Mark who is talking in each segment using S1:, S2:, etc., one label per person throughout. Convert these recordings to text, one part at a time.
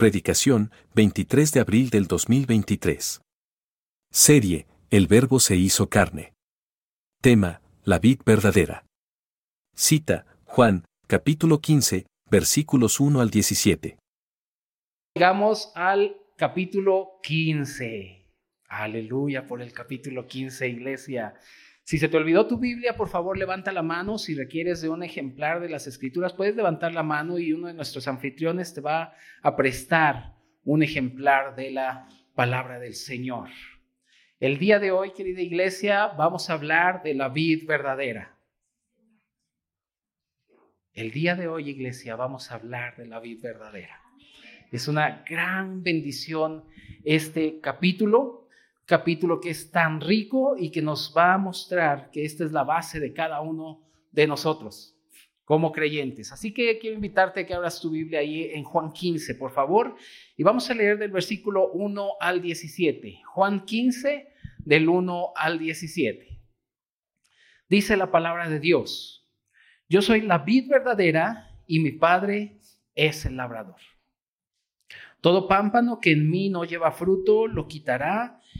S1: Predicación, 23 de abril del 2023. Serie, El Verbo se hizo carne. Tema, la vid verdadera. Cita, Juan, capítulo 15, versículos 1 al 17.
S2: Llegamos al capítulo 15. Aleluya por el capítulo 15, iglesia. Si se te olvidó tu Biblia, por favor levanta la mano. Si requieres de un ejemplar de las escrituras, puedes levantar la mano y uno de nuestros anfitriones te va a prestar un ejemplar de la palabra del Señor. El día de hoy, querida iglesia, vamos a hablar de la vid verdadera. El día de hoy, iglesia, vamos a hablar de la vid verdadera. Es una gran bendición este capítulo, capítulo que es tan rico y que nos va a mostrar que esta es la base de cada uno de nosotros como creyentes. Así que quiero invitarte a que abras tu Biblia ahí en Juan 15, por favor, y vamos a leer del versículo 1 al 17. Juan 15, del 1 al 17. Dice la palabra de Dios, yo soy la vid verdadera y mi Padre es el labrador. Todo pámpano que en mí no lleva fruto lo quitará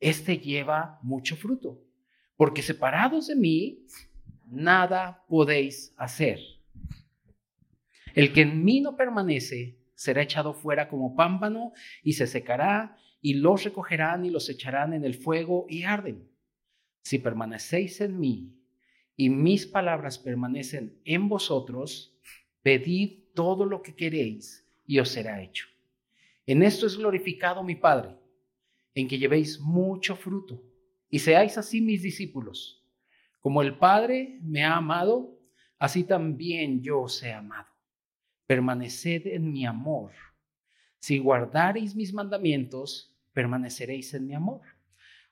S2: éste lleva mucho fruto, porque separados de mí, nada podéis hacer. El que en mí no permanece será echado fuera como pámpano y se secará, y los recogerán y los echarán en el fuego y arden. Si permanecéis en mí y mis palabras permanecen en vosotros, pedid todo lo que queréis y os será hecho. En esto es glorificado mi Padre, en que llevéis mucho fruto y seáis así mis discípulos. Como el Padre me ha amado, así también yo os he amado permaneced en mi amor. Si guardareis mis mandamientos, permaneceréis en mi amor.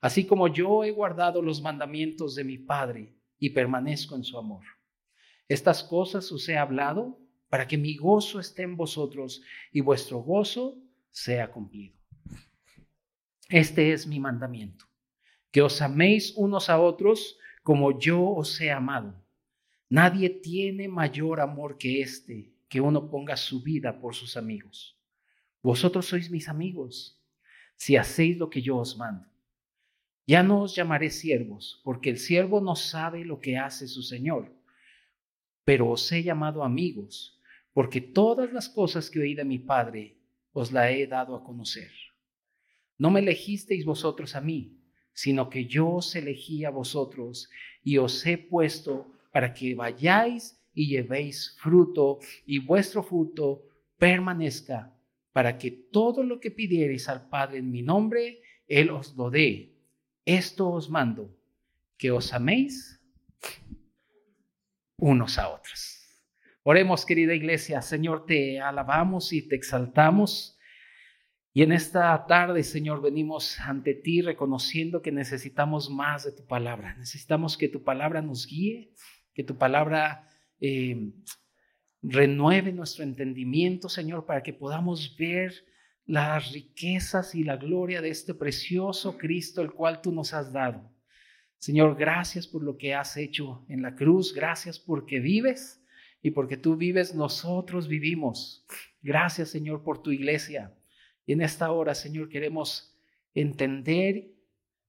S2: Así como yo he guardado los mandamientos de mi Padre y permanezco en su amor. Estas cosas os he hablado para que mi gozo esté en vosotros y vuestro gozo sea cumplido. Este es mi mandamiento, que os améis unos a otros como yo os he amado. Nadie tiene mayor amor que este que uno ponga su vida por sus amigos. Vosotros sois mis amigos si hacéis lo que yo os mando. Ya no os llamaré siervos, porque el siervo no sabe lo que hace su Señor, pero os he llamado amigos, porque todas las cosas que oí de mi Padre os la he dado a conocer. No me elegisteis vosotros a mí, sino que yo os elegí a vosotros y os he puesto para que vayáis y llevéis fruto y vuestro fruto permanezca para que todo lo que pidiereis al Padre en mi nombre, Él os lo dé. Esto os mando, que os améis unos a otros. Oremos, querida iglesia. Señor, te alabamos y te exaltamos. Y en esta tarde, Señor, venimos ante ti reconociendo que necesitamos más de tu palabra. Necesitamos que tu palabra nos guíe, que tu palabra eh, renueve nuestro entendimiento, Señor, para que podamos ver las riquezas y la gloria de este precioso Cristo, el cual tú nos has dado. Señor, gracias por lo que has hecho en la cruz, gracias porque vives y porque tú vives, nosotros vivimos. Gracias, Señor, por tu iglesia. Y en esta hora, Señor, queremos entender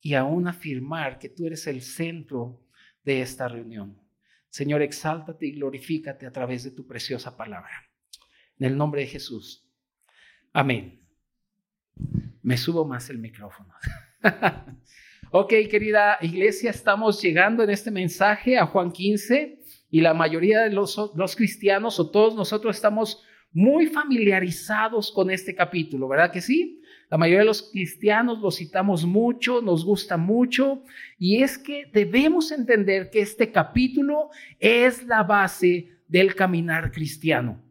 S2: y aún afirmar que tú eres el centro de esta reunión. Señor, exáltate y glorifícate a través de tu preciosa palabra. En el nombre de Jesús. Amén. Me subo más el micrófono. ok, querida iglesia, estamos llegando en este mensaje a Juan 15 y la mayoría de los, los cristianos o todos nosotros estamos muy familiarizados con este capítulo, ¿verdad que sí? La mayoría de los cristianos lo citamos mucho, nos gusta mucho, y es que debemos entender que este capítulo es la base del caminar cristiano.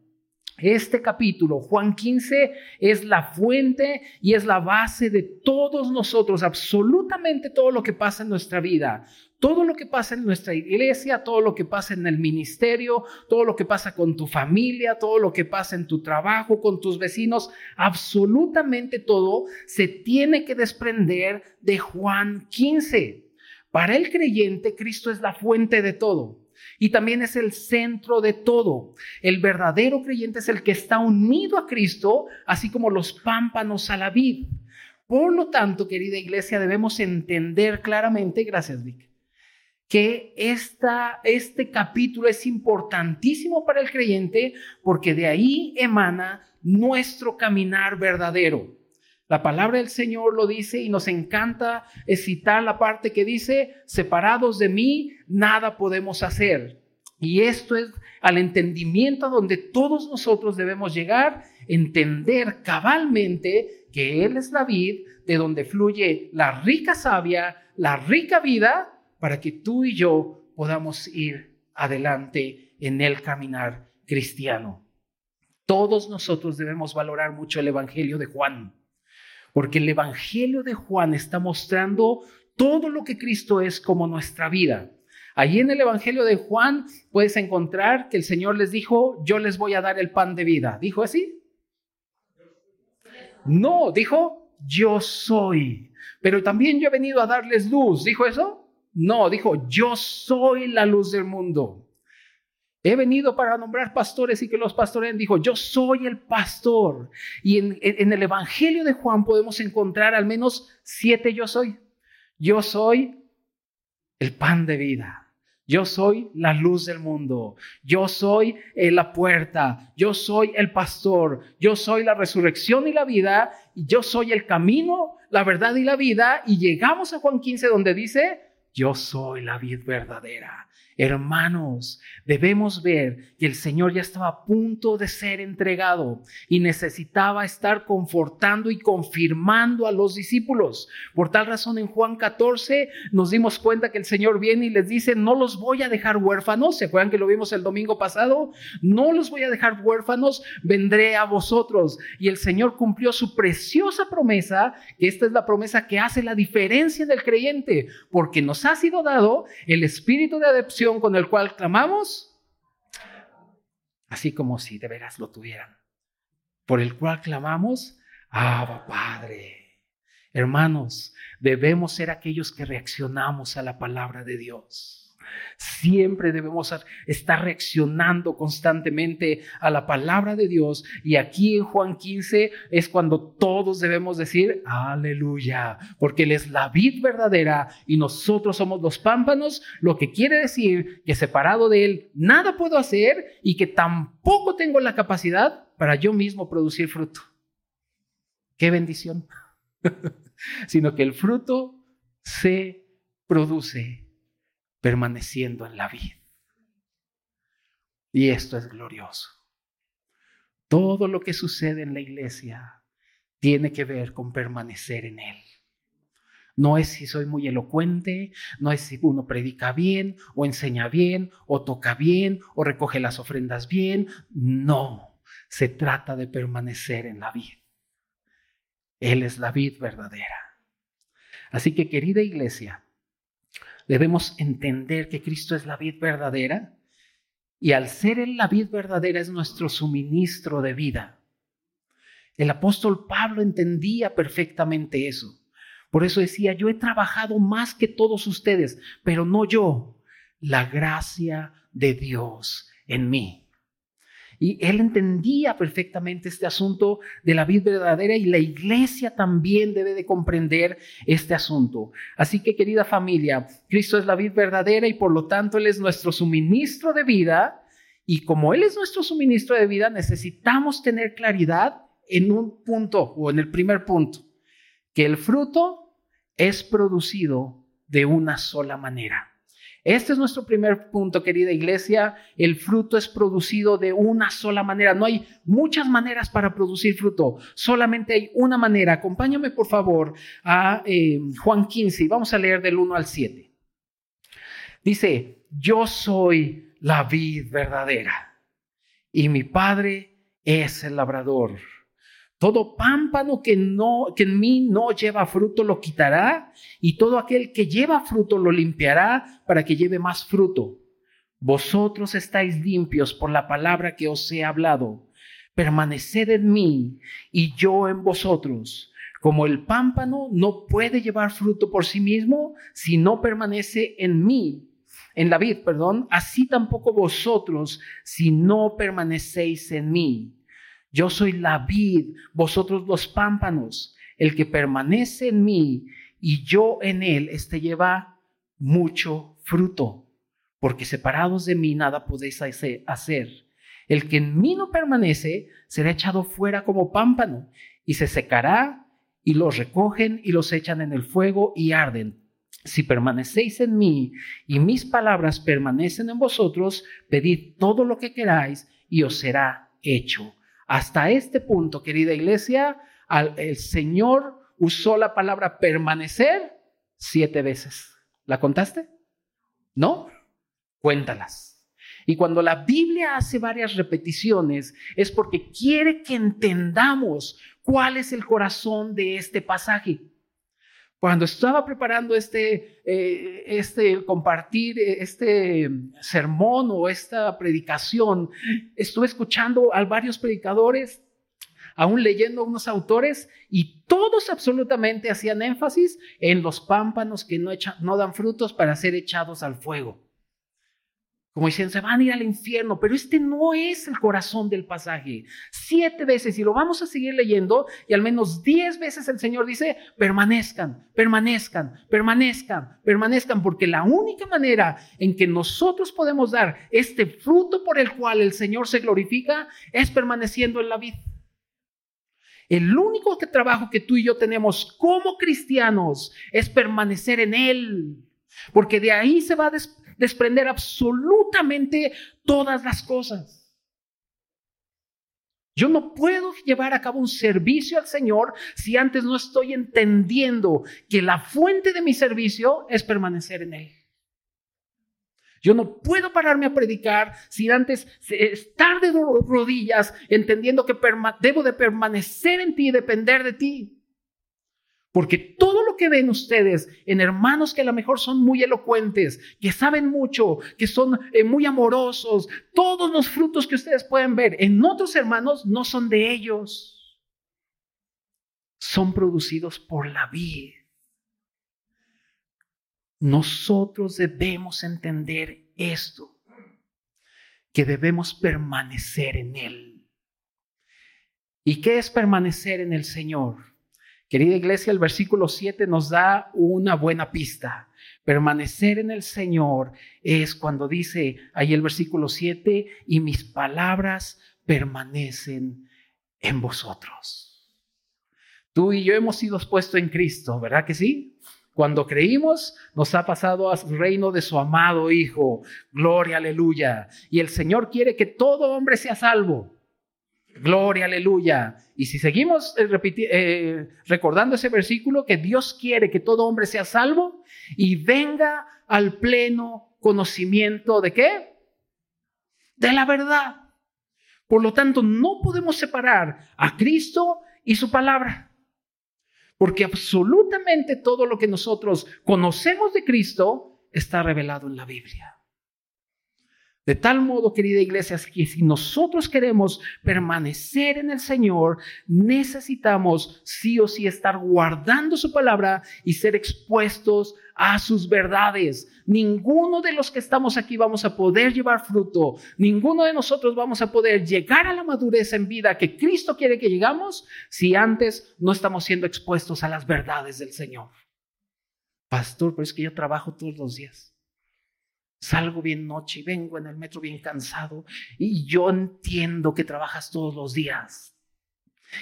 S2: Este capítulo, Juan 15, es la fuente y es la base de todos nosotros, absolutamente todo lo que pasa en nuestra vida, todo lo que pasa en nuestra iglesia, todo lo que pasa en el ministerio, todo lo que pasa con tu familia, todo lo que pasa en tu trabajo, con tus vecinos, absolutamente todo se tiene que desprender de Juan 15. Para el creyente, Cristo es la fuente de todo y también es el centro de todo. El verdadero creyente es el que está unido a Cristo, así como los pámpanos a la vid. Por lo tanto, querida iglesia, debemos entender claramente, gracias Vic, que esta, este capítulo es importantísimo para el creyente porque de ahí emana nuestro caminar verdadero. La palabra del Señor lo dice y nos encanta citar la parte que dice, separados de mí, nada podemos hacer. Y esto es al entendimiento donde todos nosotros debemos llegar, entender cabalmente que Él es la vid, de donde fluye la rica savia, la rica vida, para que tú y yo podamos ir adelante en el caminar cristiano. Todos nosotros debemos valorar mucho el Evangelio de Juan porque el Evangelio de Juan está mostrando todo lo que Cristo es como nuestra vida. Allí en el Evangelio de Juan puedes encontrar que el Señor les dijo, yo les voy a dar el pan de vida. ¿Dijo así? No, dijo, yo soy. Pero también yo he venido a darles luz. ¿Dijo eso? No, dijo, yo soy la luz del mundo. He venido para nombrar pastores y que los pastores dijo, yo soy el pastor. Y en, en, el Evangelio de Juan podemos encontrar al menos siete yo soy. Yo soy el pan de vida. Yo soy la luz del mundo. Yo soy eh, la puerta. Yo soy el pastor. Yo soy la resurrección y la vida. Y yo soy el camino, la verdad y la vida. Y llegamos a Juan 15 donde dice, yo soy la vid verdadera. Hermanos, debemos ver que el Señor ya estaba a punto de ser entregado y necesitaba estar confortando y confirmando a los discípulos. Por tal razón en Juan 14 nos dimos cuenta que el Señor viene y les dice, no los voy a dejar huérfanos. ¿Se acuerdan que lo vimos el domingo pasado? No los voy a dejar huérfanos, vendré a vosotros. Y el Señor cumplió su preciosa promesa, que esta es la promesa que hace la diferencia del creyente, porque nos ha sido dado el espíritu de adopción con el cual clamamos, así como si de veras lo tuvieran, por el cual clamamos, Abba Padre. Hermanos, debemos ser aquellos que reaccionamos a la palabra de Dios. Siempre debemos estar reaccionando constantemente a la palabra de Dios. Y aquí en Juan 15 es cuando todos debemos decir, aleluya, porque Él es la vid verdadera y nosotros somos los pámpanos, lo que quiere decir que separado de Él nada puedo hacer y que tampoco tengo la capacidad para yo mismo producir fruto. Qué bendición. Sino que el fruto se produce permaneciendo en la vida. Y esto es glorioso. Todo lo que sucede en la iglesia tiene que ver con permanecer en Él. No es si soy muy elocuente, no es si uno predica bien o enseña bien o toca bien o recoge las ofrendas bien. No, se trata de permanecer en la vida. Él es la vid verdadera. Así que querida iglesia, debemos entender que Cristo es la vid verdadera y al ser Él la vid verdadera es nuestro suministro de vida. El apóstol Pablo entendía perfectamente eso. Por eso decía, yo he trabajado más que todos ustedes, pero no yo, la gracia de Dios en mí. Y él entendía perfectamente este asunto de la vida verdadera y la iglesia también debe de comprender este asunto. Así que querida familia, Cristo es la vida verdadera y por lo tanto Él es nuestro suministro de vida. Y como Él es nuestro suministro de vida, necesitamos tener claridad en un punto o en el primer punto, que el fruto es producido de una sola manera. Este es nuestro primer punto, querida iglesia. El fruto es producido de una sola manera. No hay muchas maneras para producir fruto. Solamente hay una manera. Acompáñame, por favor, a eh, Juan 15 y vamos a leer del 1 al 7. Dice, yo soy la vid verdadera y mi Padre es el labrador. Todo pámpano que, no, que en mí no lleva fruto lo quitará, y todo aquel que lleva fruto lo limpiará para que lleve más fruto. Vosotros estáis limpios por la palabra que os he hablado. Permaneced en mí y yo en vosotros. Como el pámpano no puede llevar fruto por sí mismo si no permanece en mí, en la vid, perdón, así tampoco vosotros si no permanecéis en mí. Yo soy la vid, vosotros los pámpanos. El que permanece en mí y yo en él, este lleva mucho fruto, porque separados de mí nada podéis hacer. El que en mí no permanece será echado fuera como pámpano y se secará y los recogen y los echan en el fuego y arden. Si permanecéis en mí y mis palabras permanecen en vosotros, pedid todo lo que queráis y os será hecho. Hasta este punto, querida iglesia, el Señor usó la palabra permanecer siete veces. ¿La contaste? ¿No? Cuéntalas. Y cuando la Biblia hace varias repeticiones es porque quiere que entendamos cuál es el corazón de este pasaje. Cuando estaba preparando este, eh, este compartir este sermón o esta predicación, estuve escuchando a varios predicadores, aún leyendo unos autores, y todos absolutamente hacían énfasis en los pámpanos que no, no dan frutos para ser echados al fuego. Como dicen, se van a ir al infierno, pero este no es el corazón del pasaje. Siete veces, y lo vamos a seguir leyendo, y al menos diez veces el Señor dice, permanezcan, permanezcan, permanezcan, permanezcan, porque la única manera en que nosotros podemos dar este fruto por el cual el Señor se glorifica es permaneciendo en la vida. El único trabajo que tú y yo tenemos como cristianos es permanecer en Él, porque de ahí se va a desprender absolutamente todas las cosas. Yo no puedo llevar a cabo un servicio al Señor si antes no estoy entendiendo que la fuente de mi servicio es permanecer en Él. Yo no puedo pararme a predicar sin antes estar de rodillas entendiendo que debo de permanecer en ti y depender de ti. Porque todo lo que ven ustedes en hermanos que a lo mejor son muy elocuentes, que saben mucho, que son eh, muy amorosos, todos los frutos que ustedes pueden ver en otros hermanos no son de ellos. Son producidos por la vida. Nosotros debemos entender esto, que debemos permanecer en Él. ¿Y qué es permanecer en el Señor? Querida iglesia, el versículo 7 nos da una buena pista. Permanecer en el Señor es cuando dice ahí el versículo 7, y mis palabras permanecen en vosotros. Tú y yo hemos sido puestos en Cristo, ¿verdad que sí? Cuando creímos, nos ha pasado al reino de su amado Hijo. Gloria, aleluya. Y el Señor quiere que todo hombre sea salvo. Gloria, aleluya. Y si seguimos eh, eh, recordando ese versículo, que Dios quiere que todo hombre sea salvo y venga al pleno conocimiento de qué? De la verdad. Por lo tanto, no podemos separar a Cristo y su palabra. Porque absolutamente todo lo que nosotros conocemos de Cristo está revelado en la Biblia. De tal modo, querida iglesia, que si nosotros queremos permanecer en el Señor, necesitamos sí o sí estar guardando su palabra y ser expuestos a sus verdades. Ninguno de los que estamos aquí vamos a poder llevar fruto. Ninguno de nosotros vamos a poder llegar a la madurez en vida que Cristo quiere que llegamos si antes no estamos siendo expuestos a las verdades del Señor. Pastor, pero es que yo trabajo todos los días. Salgo bien noche y vengo en el metro bien cansado y yo entiendo que trabajas todos los días.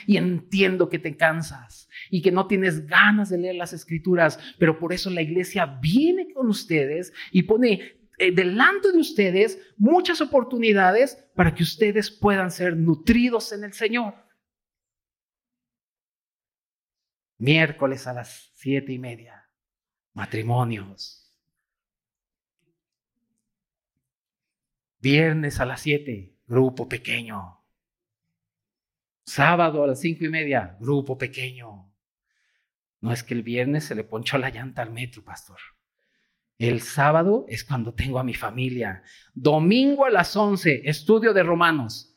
S2: Y entiendo que te cansas y que no tienes ganas de leer las escrituras, pero por eso la iglesia viene con ustedes y pone eh, delante de ustedes muchas oportunidades para que ustedes puedan ser nutridos en el Señor. Miércoles a las siete y media, matrimonios Viernes a las 7, grupo pequeño. Sábado a las cinco y media, grupo pequeño. No es que el viernes se le ponchó la llanta al metro, pastor. El sábado es cuando tengo a mi familia. Domingo a las once, estudio de Romanos.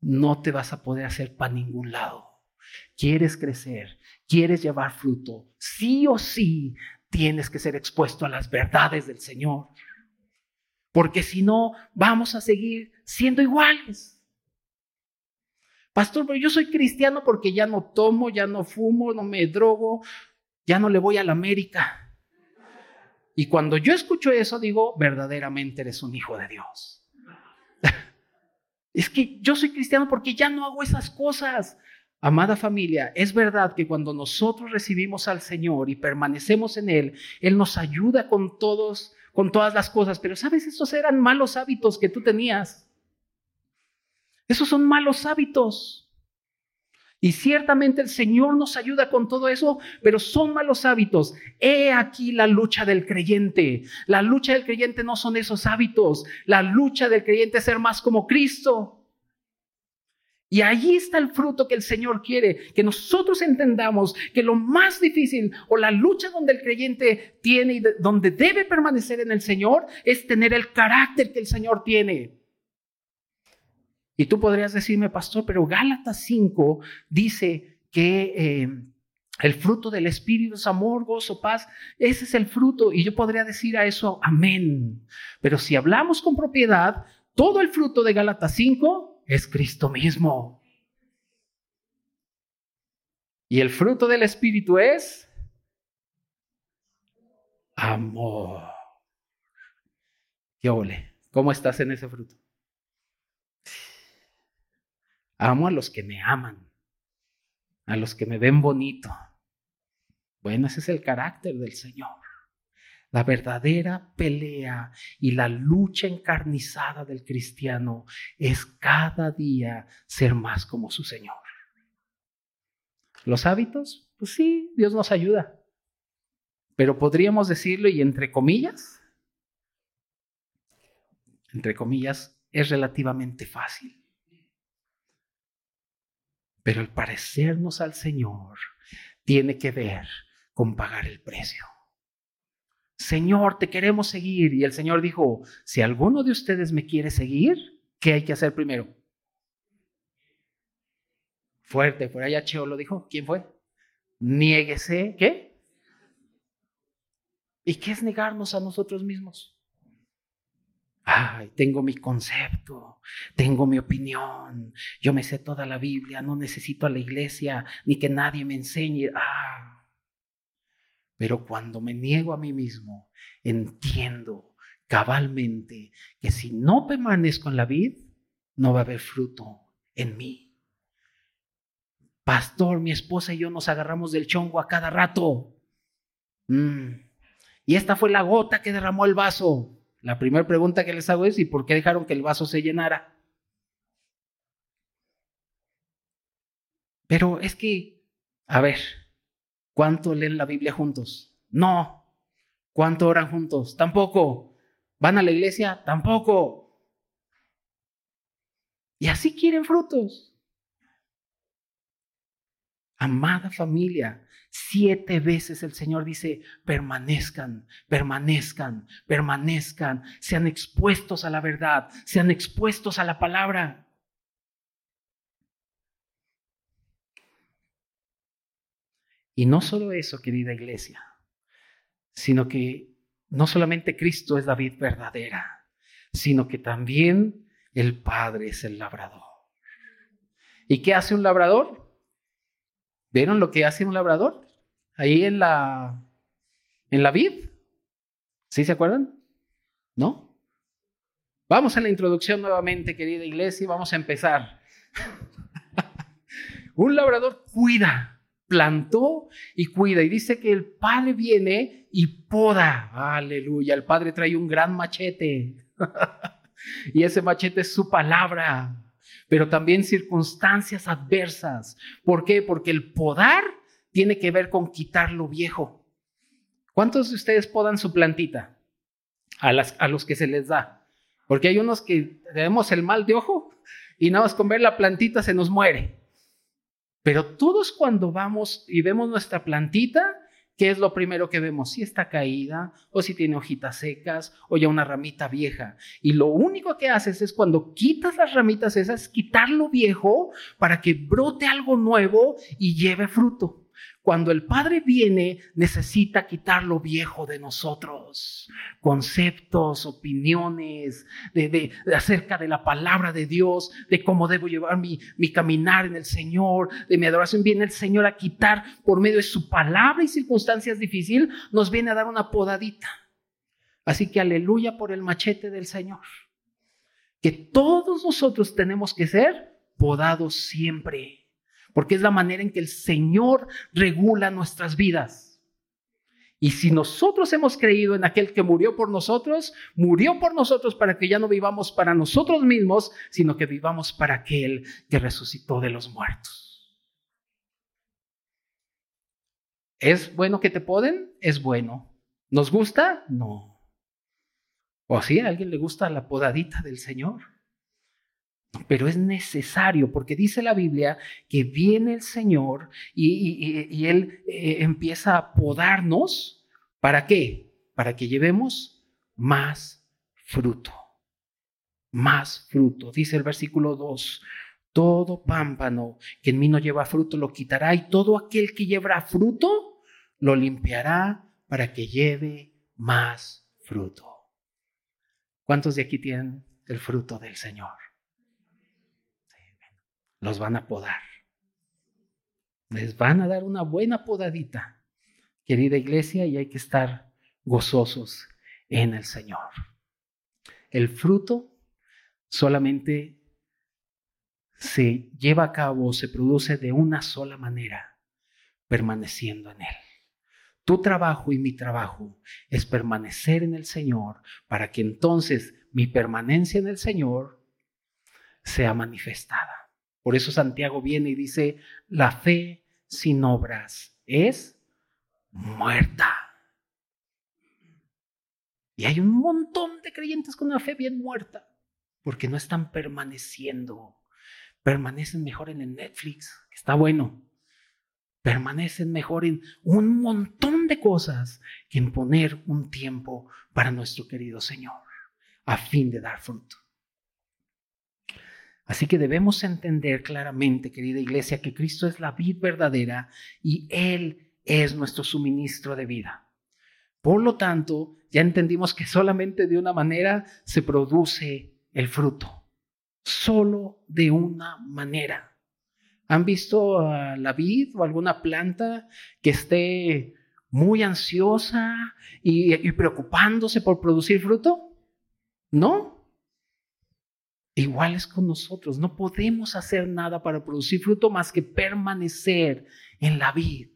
S2: No te vas a poder hacer para ningún lado. Quieres crecer, quieres llevar fruto. Sí o sí tienes que ser expuesto a las verdades del Señor. Porque si no, vamos a seguir siendo iguales. Pastor, pero yo soy cristiano porque ya no tomo, ya no fumo, no me drogo, ya no le voy a la América. Y cuando yo escucho eso, digo, verdaderamente eres un hijo de Dios. es que yo soy cristiano porque ya no hago esas cosas. Amada familia, es verdad que cuando nosotros recibimos al Señor y permanecemos en Él, Él nos ayuda con todos, con todas las cosas, pero sabes, esos eran malos hábitos que tú tenías. Esos son malos hábitos. Y ciertamente el Señor nos ayuda con todo eso, pero son malos hábitos. He aquí la lucha del creyente. La lucha del creyente no son esos hábitos. La lucha del creyente es ser más como Cristo. Y ahí está el fruto que el Señor quiere, que nosotros entendamos que lo más difícil o la lucha donde el creyente tiene y donde debe permanecer en el Señor es tener el carácter que el Señor tiene. Y tú podrías decirme, pastor, pero Gálatas 5 dice que eh, el fruto del Espíritu es amor, gozo, paz. Ese es el fruto. Y yo podría decir a eso, amén. Pero si hablamos con propiedad, todo el fruto de Gálatas 5 es Cristo mismo. Y el fruto del Espíritu es amor. ¿Qué ole? ¿Cómo estás en ese fruto? Amo a los que me aman, a los que me ven bonito. Bueno, ese es el carácter del Señor. La verdadera pelea y la lucha encarnizada del cristiano es cada día ser más como su Señor. Los hábitos, pues sí, Dios nos ayuda. Pero podríamos decirlo y entre comillas, entre comillas, es relativamente fácil. Pero el parecernos al Señor tiene que ver con pagar el precio. Señor, te queremos seguir. Y el Señor dijo, si alguno de ustedes me quiere seguir, ¿qué hay que hacer primero? Fuerte, por allá Cheo lo dijo. ¿Quién fue? Niéguese, ¿qué? ¿Y qué es negarnos a nosotros mismos? Ay, tengo mi concepto, tengo mi opinión, yo me sé toda la Biblia, no necesito a la iglesia ni que nadie me enseñe. Ah, pero cuando me niego a mí mismo, entiendo cabalmente que si no permanezco en la vid, no va a haber fruto en mí. Pastor, mi esposa y yo nos agarramos del chongo a cada rato. Mm. Y esta fue la gota que derramó el vaso. La primera pregunta que les hago es, ¿y por qué dejaron que el vaso se llenara? Pero es que, a ver, ¿Cuánto leen la Biblia juntos? No. ¿Cuánto oran juntos? Tampoco. ¿Van a la iglesia? Tampoco. Y así quieren frutos. Amada familia, siete veces el Señor dice, permanezcan, permanezcan, permanezcan, sean expuestos a la verdad, sean expuestos a la palabra. Y no solo eso, querida iglesia, sino que no solamente Cristo es la vid verdadera, sino que también el Padre es el labrador. ¿Y qué hace un labrador? ¿Vieron lo que hace un labrador? Ahí en la en la vid. ¿Sí se acuerdan? ¿No? Vamos a la introducción nuevamente, querida iglesia, y vamos a empezar. un labrador cuida plantó y cuida. Y dice que el Padre viene y poda. Aleluya. El Padre trae un gran machete. y ese machete es su palabra. Pero también circunstancias adversas. ¿Por qué? Porque el podar tiene que ver con quitar lo viejo. ¿Cuántos de ustedes podan su plantita? A, las, a los que se les da. Porque hay unos que tenemos el mal de ojo y nada más con ver la plantita se nos muere. Pero todos cuando vamos y vemos nuestra plantita, ¿qué es lo primero que vemos? Si está caída o si tiene hojitas secas o ya una ramita vieja. Y lo único que haces es cuando quitas las ramitas esas, quitar lo viejo para que brote algo nuevo y lleve fruto. Cuando el Padre viene, necesita quitar lo viejo de nosotros. Conceptos, opiniones de, acerca de la palabra de Dios, de cómo debo llevar mi, mi caminar en el Señor, de mi adoración. Viene el Señor a quitar por medio de su palabra y circunstancias difíciles, nos viene a dar una podadita. Así que aleluya por el machete del Señor. Que todos nosotros tenemos que ser podados siempre porque es la manera en que el Señor regula nuestras vidas. Y si nosotros hemos creído en aquel que murió por nosotros, murió por nosotros para que ya no vivamos para nosotros mismos, sino que vivamos para aquel que resucitó de los muertos. ¿Es bueno que te poden? Es bueno. ¿Nos gusta? No. ¿O sí? ¿A alguien le gusta la podadita del Señor? Pero es necesario porque dice la Biblia que viene el Señor y, Él eh, empieza a podarnos. ¿Para qué? Para que llevemos más fruto. Más fruto. Dice el versículo 2. Todo pámpano que en mí no lleva fruto lo quitará y todo aquel que llevará fruto lo limpiará para que lleve más fruto. ¿Cuántos de aquí tienen el fruto del Señor? Los van a podar. Les van a dar una buena podadita, querida iglesia, y hay que estar gozosos en el Señor. El fruto solamente se lleva a cabo, se produce de una sola manera, permaneciendo en Él. Tu trabajo y mi trabajo es permanecer en el Señor para que entonces mi permanencia en el Señor sea manifestada. Por eso Santiago viene y dice, la fe sin obras es muerta. Y hay un montón de creyentes con una fe bien muerta, porque no están permaneciendo. Permanecen mejor en el Netflix, que está bueno. Permanecen mejor en un montón de cosas que en poner un tiempo para nuestro querido Señor, a fin de dar fruto. Así que debemos entender claramente, querida iglesia, que Cristo es la vid verdadera y Él es nuestro suministro de vida. Por lo tanto, ya entendimos que solamente de una manera se produce el fruto. Solo de una manera. ¿Han visto a la vid o alguna planta que esté muy ansiosa y, y preocupándose por producir fruto? No, Igual es con nosotros, no podemos hacer nada para producir fruto más que permanecer en la vida.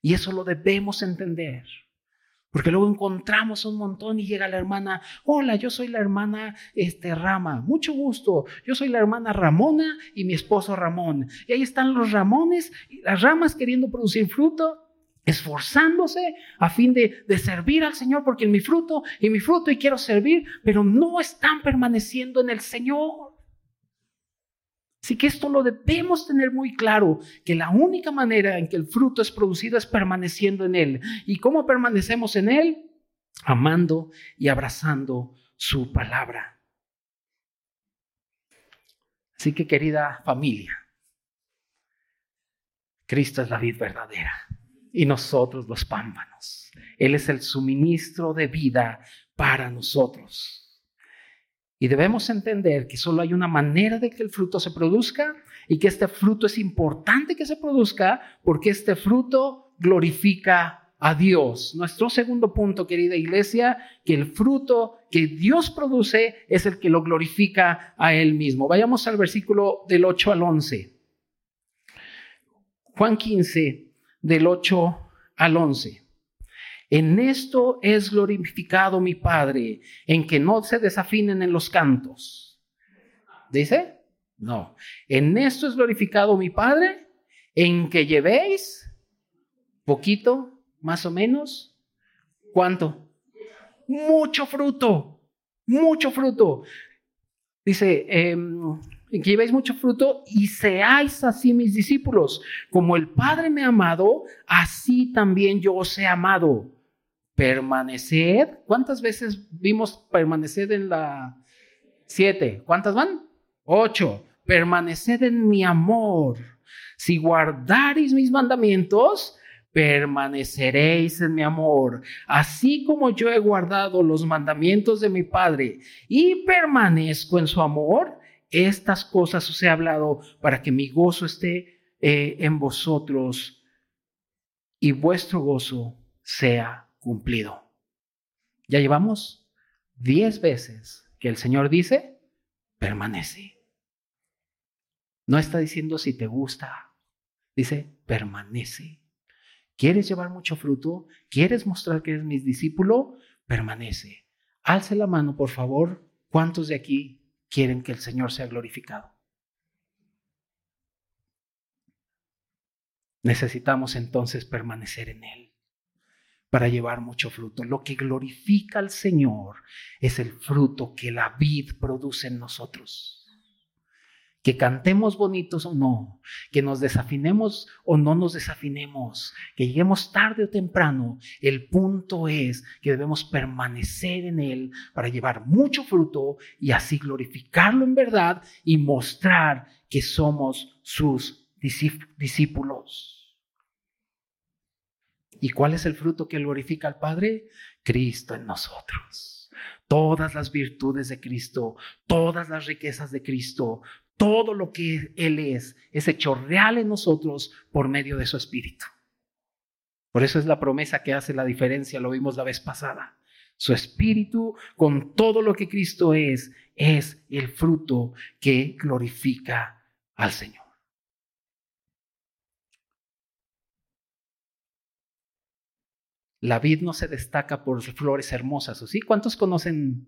S2: Y eso lo debemos entender. Porque luego encontramos un montón y llega la hermana, hola, yo soy la hermana este, Rama, mucho gusto, yo soy la hermana Ramona y mi esposo Ramón. Y ahí están los Ramones y las ramas queriendo producir fruto esforzándose a fin de, servir al Señor, porque en mi fruto y mi fruto y quiero servir, pero no están permaneciendo en el Señor. Así que esto lo debemos tener muy claro, que la única manera en que el fruto es producido es permaneciendo en Él. ¿Y cómo permanecemos en Él? Amando y abrazando su palabra. Así que querida familia, Cristo es la vida verdadera y nosotros los pámpanos. Él es el suministro de vida para nosotros. Y debemos entender que solo hay una manera de que el fruto se produzca y que este fruto es importante que se produzca porque este fruto glorifica a Dios. Nuestro segundo punto, querida iglesia, que el fruto que Dios produce es el que lo glorifica a Él mismo. Vayamos al versículo del 8 al 11. Juan 15, del 8 al 11. En esto es glorificado mi Padre, en que no se desafinen en los cantos. ¿Dice? No. En esto es glorificado mi Padre, en que llevéis poquito, más o menos. ¿Cuánto? Mucho fruto. mucho fruto. Dice, em, que llevéis mucho fruto y seáis así mis discípulos. Como el Padre me ha amado, así también yo os he amado. Permaneced. ¿Cuántas veces vimos permaneced en la siete? ¿Cuántas van? Ocho. Permaneced en mi amor. Si guardareis mis mandamientos, permaneceréis en mi amor, así como yo he guardado los mandamientos de mi Padre y permanezco en su amor. Estas cosas os he hablado para que mi gozo esté eh, en vosotros y vuestro gozo sea cumplido. Ya llevamos diez veces que el Señor dice, permanece. No está diciendo si te gusta, dice, permanece. ¿Quieres llevar mucho fruto? ¿Quieres mostrar que eres mi discípulo? Permanece. Alce la mano, por favor. ¿Cuántos de aquí quieren que el Señor sea glorificado? Necesitamos entonces permanecer en Él para llevar mucho fruto. Lo que glorifica al Señor es el fruto que la vid produce en nosotros que cantemos bonitos o no, que nos desafinemos o no nos desafinemos, que lleguemos tarde o temprano, el punto es que debemos permanecer en Él para llevar mucho fruto y así glorificarlo en verdad y mostrar que somos sus discípulos. ¿Y cuál es el fruto que glorifica al Padre? Cristo en nosotros todas las virtudes de Cristo, todas las riquezas de Cristo, todo lo que Él es es hecho real en nosotros por medio de su Espíritu. Por eso es la promesa que hace la diferencia, lo vimos la vez pasada. Su Espíritu, con todo lo que Cristo es, es el fruto que glorifica al Señor. La vid no se destaca por flores hermosas, ¿o sí? ¿Cuántos conocen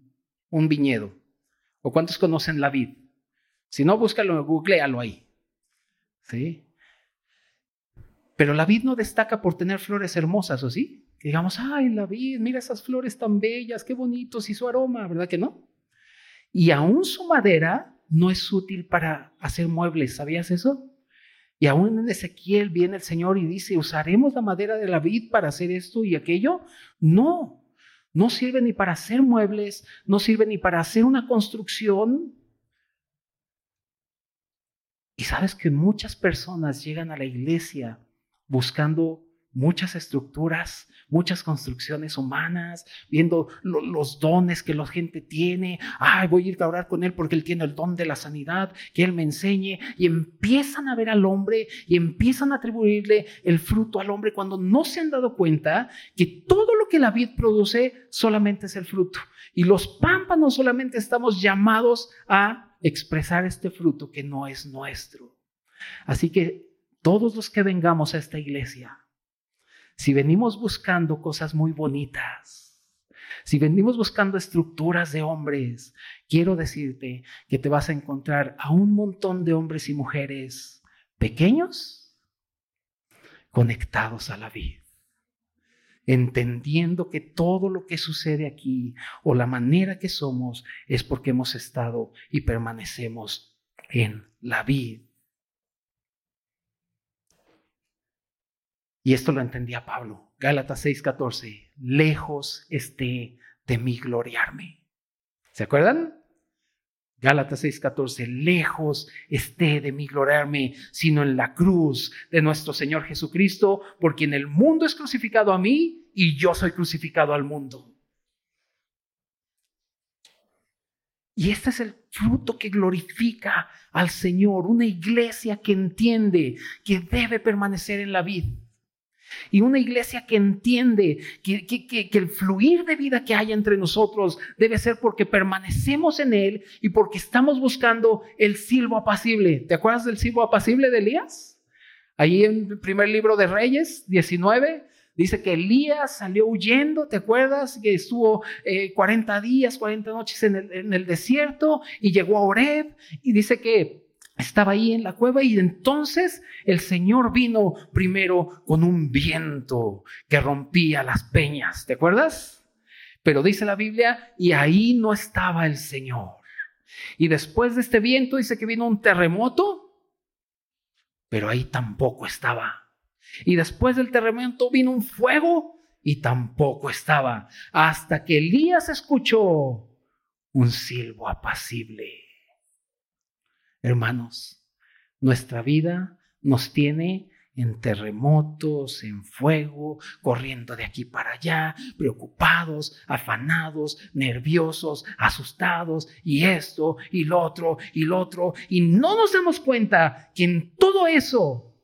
S2: un viñedo? ¿O cuántos conocen la vid? Si no, búscalo, googlealo ahí. ¿Sí? Pero la vid no destaca por tener flores hermosas, ¿o sí? Que digamos, ay, la vid, mira esas flores tan bellas, qué bonitos y su aroma, ¿verdad que no? Y aún su madera no es útil para hacer muebles, ¿sabías eso? Y aún en Ezequiel viene el Señor y dice, ¿usaremos la madera de la vid para hacer esto y aquello? No, no sirve ni para hacer muebles, no sirve ni para hacer una construcción, y sabes que muchas personas llegan a la iglesia buscando muchas estructuras, muchas construcciones humanas, viendo los dones que la gente tiene. Ay, voy a ir a orar con él porque él tiene el don de la sanidad, que él me enseñe. Y empiezan a ver al hombre y empiezan a atribuirle el fruto al hombre cuando no se han dado cuenta que todo lo que la vid produce solamente es el fruto. Y los pámpanos solamente estamos llamados a expresar este fruto que no es nuestro. Así que todos los que vengamos a esta iglesia, si venimos buscando cosas muy bonitas, si venimos buscando estructuras de hombres, quiero decirte que te vas a encontrar a un montón de hombres y mujeres pequeños conectados a la vida entendiendo que todo lo que sucede aquí o la manera que somos es porque hemos estado y permanecemos en la vida. Y esto lo entendía Pablo. Gálatas 6:14, lejos esté de mí gloriarme. ¿Se acuerdan? Gálatas 6:14, lejos esté de mí gloriarme, sino en la cruz de nuestro Señor Jesucristo, porque en el mundo es crucificado a mí y yo soy crucificado al mundo. Y este es el fruto que glorifica al Señor, una iglesia que entiende que debe permanecer en la vida y una iglesia que entiende que, el fluir de vida que hay entre nosotros debe ser porque permanecemos en Él y porque estamos buscando el silbo apacible. ¿Te acuerdas del silbo apacible de Elías? Ahí en el primer libro de Reyes 19 dice que Elías salió huyendo, ¿te acuerdas? Que estuvo 40 eh, días, 40 noches en el, en el desierto y llegó a Oreb y dice que estaba ahí en la cueva y entonces el Señor vino primero con un viento que rompía las peñas, ¿te acuerdas? Pero dice la Biblia, y ahí no estaba el Señor. Y después de este viento dice que vino un terremoto, pero ahí tampoco estaba. Y después del terremoto vino un fuego y tampoco estaba. Hasta que Elías escuchó un silbo apacible. Hermanos, nuestra vida nos tiene en terremotos, en fuego, corriendo de aquí para allá, preocupados, afanados, nerviosos, asustados, y esto, y lo otro, y lo otro, y no nos damos cuenta que en todo eso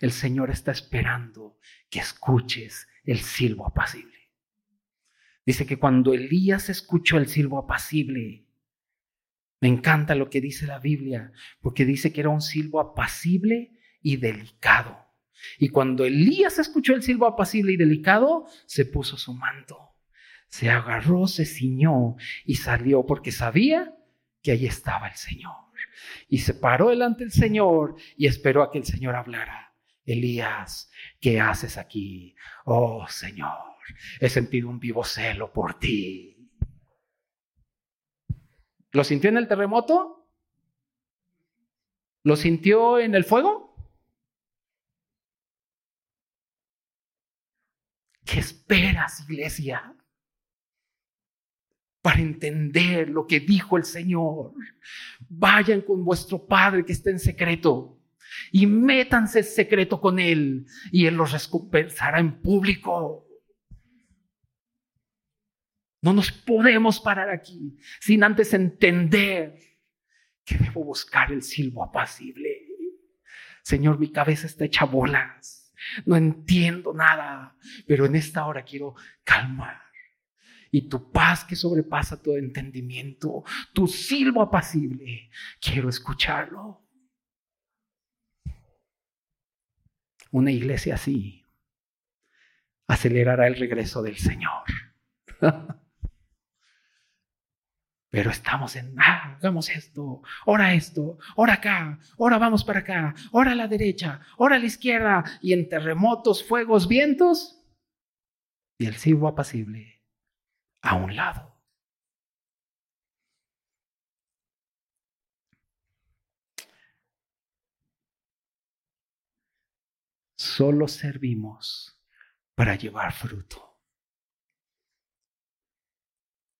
S2: el Señor está esperando que escuches el silbo apacible. Dice que cuando Elías escuchó el silbo apacible, me encanta lo que dice la Biblia, porque dice que era un silbo apacible y delicado. Y cuando Elías escuchó el silbo apacible y delicado, se puso su manto, se agarró, se ciñó y salió porque sabía que allí estaba el Señor. Y se paró delante del Señor y esperó a que el Señor hablara. Elías, ¿qué haces aquí? Oh Señor, he sentido un vivo celo por ti. ¿Lo sintió en el terremoto? ¿Lo sintió en el fuego? ¿Qué esperas, iglesia? Para entender lo que dijo el Señor. Vayan con vuestro Padre que está en secreto y métanse en secreto con Él y Él los recompensará en público. No nos podemos parar aquí sin antes entender que debo buscar el silbo apacible. Señor, mi cabeza está hecha bolas no entiendo nada, pero en esta hora quiero calmar. Y tu paz que sobrepasa todo entendimiento, tu silbo apacible, quiero escucharlo. Una iglesia así acelerará el regreso del Señor. Pero estamos en, ah, hagamos esto, ora esto, ora acá, ora vamos para acá, ora a la derecha, ora a la izquierda, y en terremotos, fuegos, vientos, y el silbo apacible a un lado. Solo servimos para llevar fruto.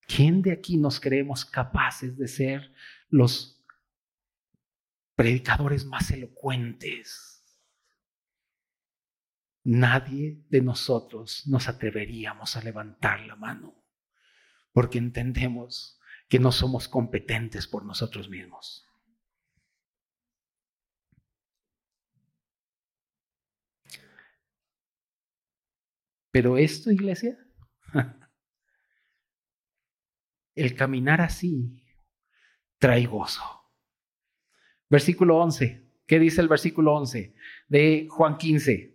S2: ¿Quién de aquí nos creemos capaces de ser los predicadores más elocuentes? Nadie de nosotros nos atreveríamos a levantar la mano porque entendemos que no somos competentes por nosotros mismos. Pero esto, iglesia, el caminar así trae gozo. Versículo 11. ¿Qué dice el versículo 11 de Juan 15?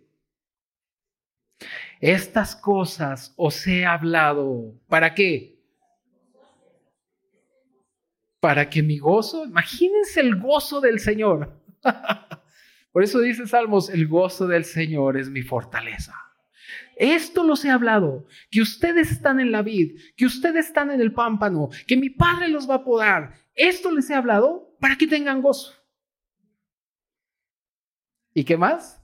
S2: Estas cosas os he hablado. ¿Para qué? Para que mi gozo, imagínense el gozo del Señor. Por eso dice Salmos, el gozo del Señor es mi fortaleza. Esto los he hablado, que ustedes están en la vid, que ustedes están en el pámpano, que mi Padre los va a podar. Esto les he hablado para que tengan gozo. ¿Y qué más?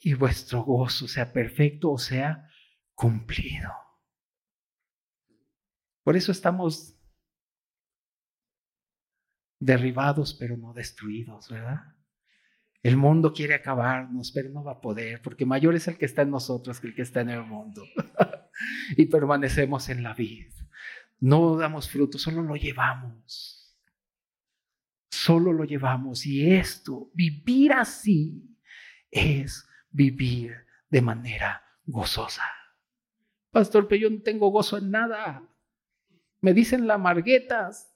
S2: Y vuestro gozo sea perfecto o sea cumplido. Por eso estamos derribados pero no destruidos, ¿verdad? El mundo quiere acabarnos, pero no va a poder, porque mayor es el que está en nosotros que el que está en el mundo. y permanecemos en la vida. No damos fruto, solo lo llevamos. Solo lo llevamos. Y esto, vivir así, es vivir de manera gozosa. Pastor, pero yo no tengo gozo en nada. Me dicen la marguetas.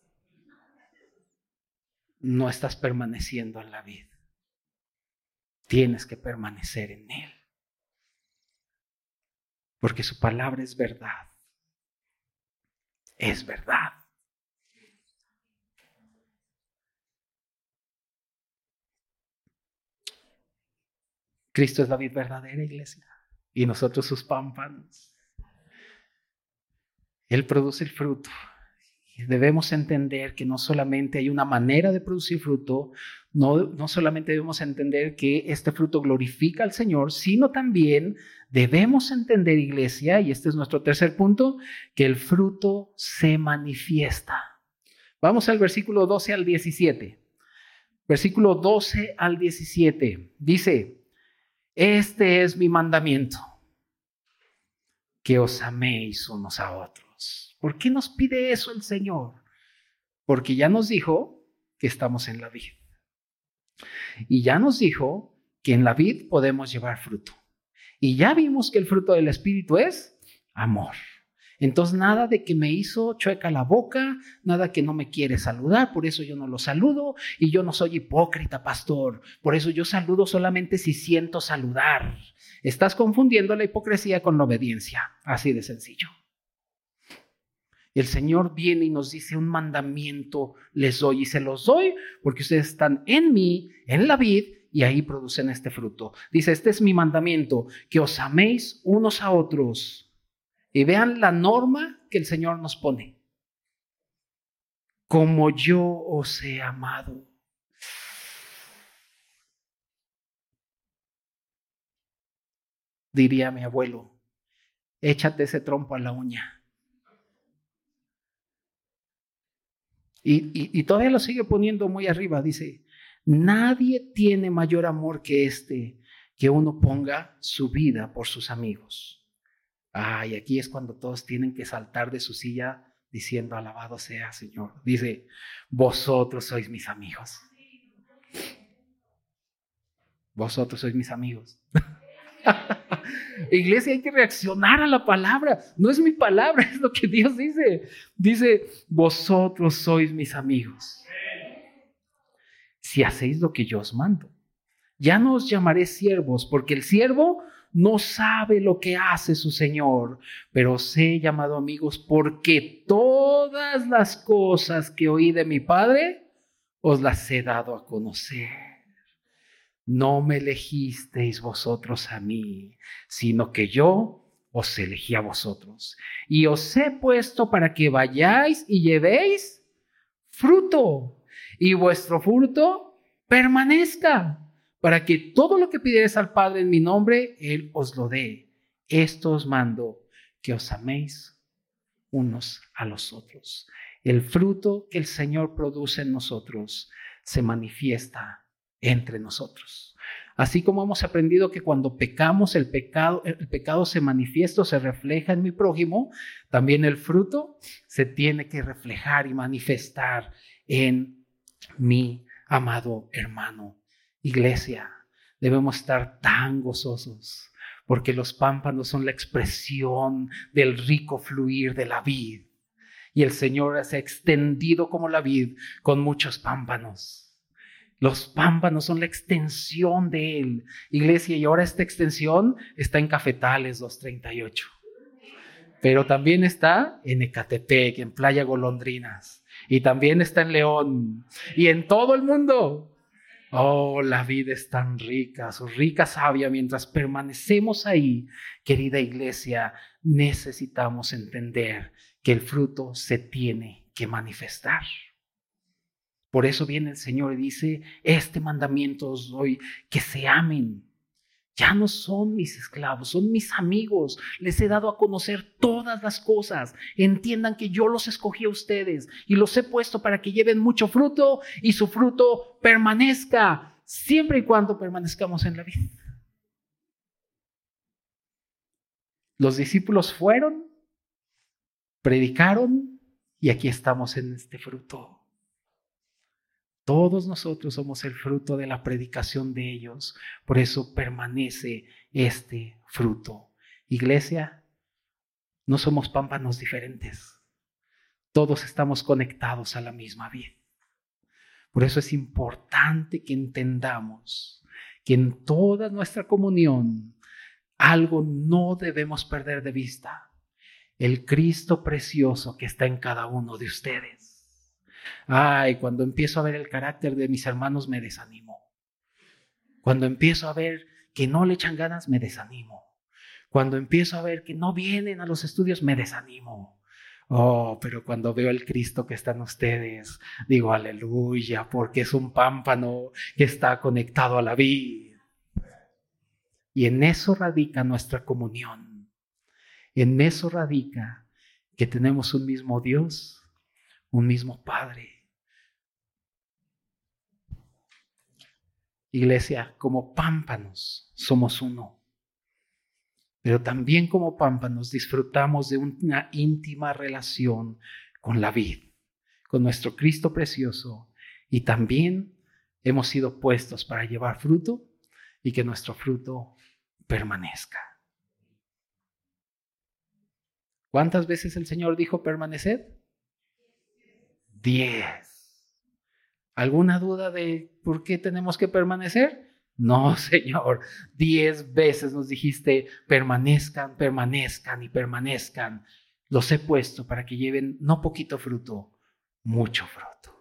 S2: No estás permaneciendo en la vida. Tienes que permanecer en Él. Porque su palabra es verdad. Es verdad. Cristo es la vida verdadera, iglesia. y nosotros sus pámpanos. Él produce el fruto. Debemos entender que no solamente hay una manera de producir fruto, no, no solamente debemos entender que este fruto glorifica al Señor, sino también debemos entender, iglesia, y este es nuestro tercer punto, que el fruto se manifiesta. Vamos al versículo 12 al 17. Versículo 12 al 17. Dice, este es mi mandamiento, que os améis unos a otros. ¿Por qué nos pide eso el Señor? Porque ya nos dijo que estamos en la vid. Y ya nos dijo que en la vid podemos llevar fruto. Y ya vimos que el fruto del Espíritu es amor. Entonces, nada de que me hizo chueca la boca, nada que no me quiere saludar, por eso yo no lo saludo y yo no soy hipócrita, pastor. Por eso yo saludo solamente si siento saludar. Estás confundiendo la hipocresía con la obediencia, así de sencillo. El Señor viene y nos dice un mandamiento les doy y se los doy porque ustedes están en mí, en la vid, y ahí producen este fruto. Dice, este es mi mandamiento, que os améis unos a otros y vean la norma que el Señor nos pone. Como yo os he amado. Diría mi abuelo, échate ese trompo a la uña. Y, todavía lo sigue poniendo muy arriba. Dice, nadie tiene mayor amor que este, que uno ponga su vida por sus amigos. Ah, y aquí es cuando todos tienen que saltar de su silla diciendo, alabado sea Señor. Dice, vosotros sois mis amigos. Vosotros sois mis amigos. Iglesia, hay que reaccionar a la palabra. No es mi palabra, es lo que Dios dice. Dice, vosotros sois mis amigos. Si hacéis lo que yo os mando. Ya no os llamaré siervos, porque el siervo no sabe lo que hace su Señor, pero os he llamado amigos porque todas las cosas que oí de mi Padre os las he dado a conocer. No me elegisteis vosotros a mí, sino que yo os elegí a vosotros. Y os he puesto para que vayáis y llevéis fruto, y vuestro fruto permanezca para que todo lo que pidierais al Padre en mi nombre, Él os lo dé. Esto os mando, que os améis unos a los otros. El fruto que el Señor produce en nosotros se manifiesta entre nosotros. Así como hemos aprendido que cuando pecamos, el pecado, el pecado se manifiesta, se refleja en mi prójimo, también el fruto se tiene que reflejar y manifestar en mi amado hermano Iglesia, debemos estar tan gozosos porque los pámpanos son la expresión del rico fluir de la vid. Y el Señor se ha extendido como la vid con muchos pámpanos. Los pámpanos son la extensión de Él, iglesia, y ahora esta extensión está en Cafetales 238. Pero también está en Ecatepec, en Playa Golondrinas, y también está en León, y en todo el mundo. Oh, la vida es tan rica, su rica sabia. Mientras permanecemos ahí, querida iglesia, necesitamos entender que el fruto se tiene que manifestar. Por eso viene el Señor y dice, este mandamiento os doy, que se amen ya no son mis esclavos, son mis amigos. Les he dado a conocer todas las cosas. Entiendan que yo los escogí a ustedes y los he puesto para que lleven mucho fruto y su fruto permanezca siempre y cuando permanezcamos en la vida. Los discípulos fueron, predicaron y aquí estamos en este fruto. Todos nosotros somos el fruto de la predicación de ellos. Por eso permanece este fruto. Iglesia, no somos pámpanos diferentes. Todos estamos conectados a la misma vida. Por eso es importante que entendamos que en toda nuestra comunión algo no debemos perder de vista. El Cristo precioso que está en cada uno de ustedes. Ay, cuando empiezo a ver el carácter de mis hermanos me desanimo. Cuando empiezo a ver que no le echan ganas, me desanimo. Cuando empiezo a ver que no vienen a los estudios, me desanimo. Oh, pero cuando veo el Cristo que está en ustedes, digo aleluya, porque es un pámpano que está conectado a la vida. Y en eso radica nuestra comunión. En eso radica que tenemos un mismo Dios, un mismo Padre. Iglesia, como pámpanos somos uno. Pero también como pámpanos disfrutamos de una íntima relación con la vid, con nuestro Cristo precioso. Y también hemos sido puestos para llevar fruto y que nuestro fruto permanezca. ¿Cuántas veces el Señor dijo permaneced? Diez. ¿Alguna duda de por qué tenemos que permanecer? No, Señor. Diez veces nos dijiste permanezcan, permanezcan y permanezcan. Los he puesto para que lleven no poquito fruto, mucho fruto.